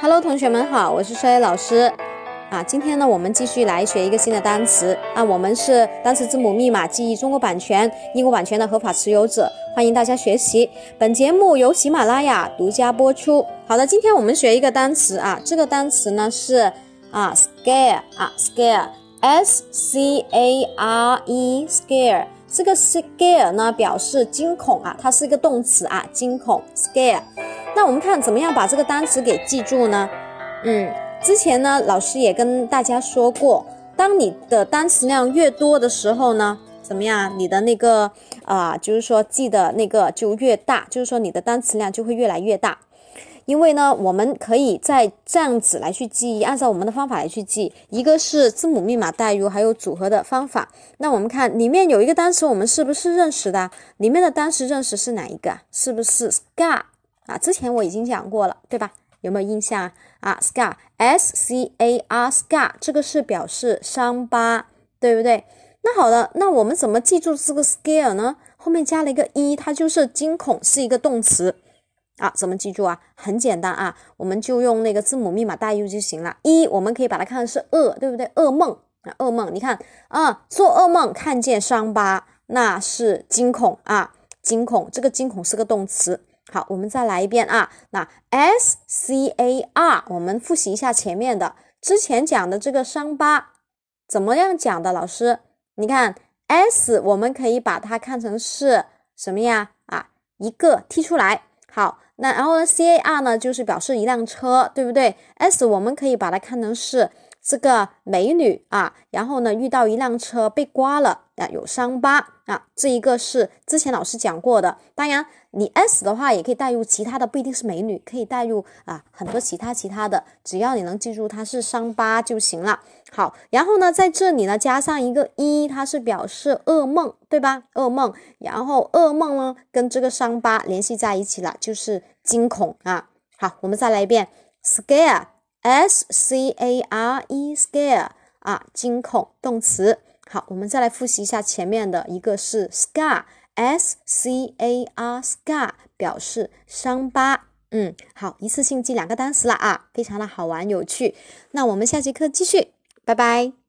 Hello，同学们好，我是帅老师。啊，今天呢，我们继续来学一个新的单词啊。我们是单词字母密码记忆中国版权、英国版权的合法持有者，欢迎大家学习。本节目由喜马拉雅独家播出。好的，今天我们学一个单词啊，这个单词呢是啊，scare 啊，scare，s c a r e，scare。这个 scare 呢表示惊恐啊，它是一个动词啊，惊恐 scare。那我们看怎么样把这个单词给记住呢？嗯。之前呢，老师也跟大家说过，当你的单词量越多的时候呢，怎么样？你的那个啊，就是说记的那个就越大，就是说你的单词量就会越来越大。因为呢，我们可以在这样子来去记忆，按照我们的方法来去记，一个是字母密码代入，还有组合的方法。那我们看里面有一个单词，我们是不是认识的？里面的单词认识是哪一个？是不是 scar 啊？之前我已经讲过了，对吧？有没有印象啊？scar，s c a r，scar，这个是表示伤疤，对不对？那好了，那我们怎么记住这个 scare 呢？后面加了一个一，它就是惊恐，是一个动词啊。怎么记住啊？很简单啊，我们就用那个字母密码代入就行了。一，我们可以把它看成是噩，对不对？噩梦啊，噩梦。你看啊，做噩梦看见伤疤，那是惊恐啊，惊恐。这个惊恐是个动词。好，我们再来一遍啊。那 s c a r，我们复习一下前面的，之前讲的这个伤疤怎么样讲的？老师，你看 s，我们可以把它看成是什么呀？啊，一个踢出来。好，那然后呢，c a r 呢，就是表示一辆车，对不对？s 我们可以把它看成是。这个美女啊，然后呢遇到一辆车被刮了啊，有伤疤啊，这一个是之前老师讲过的。当然，你 s 的话也可以带入其他的，不一定是美女，可以带入啊很多其他其他的，只要你能记住它是伤疤就行了。好，然后呢在这里呢加上一个一，它是表示噩梦，对吧？噩梦，然后噩梦呢跟这个伤疤联系在一起了，就是惊恐啊。好，我们再来一遍，scare。S C A R E scare 啊，惊恐动词。好，我们再来复习一下前面的一个是 scar，S C A R scar 表示伤疤。嗯，好，一次性记两个单词了啊，非常的好玩有趣。那我们下节课继续，拜拜。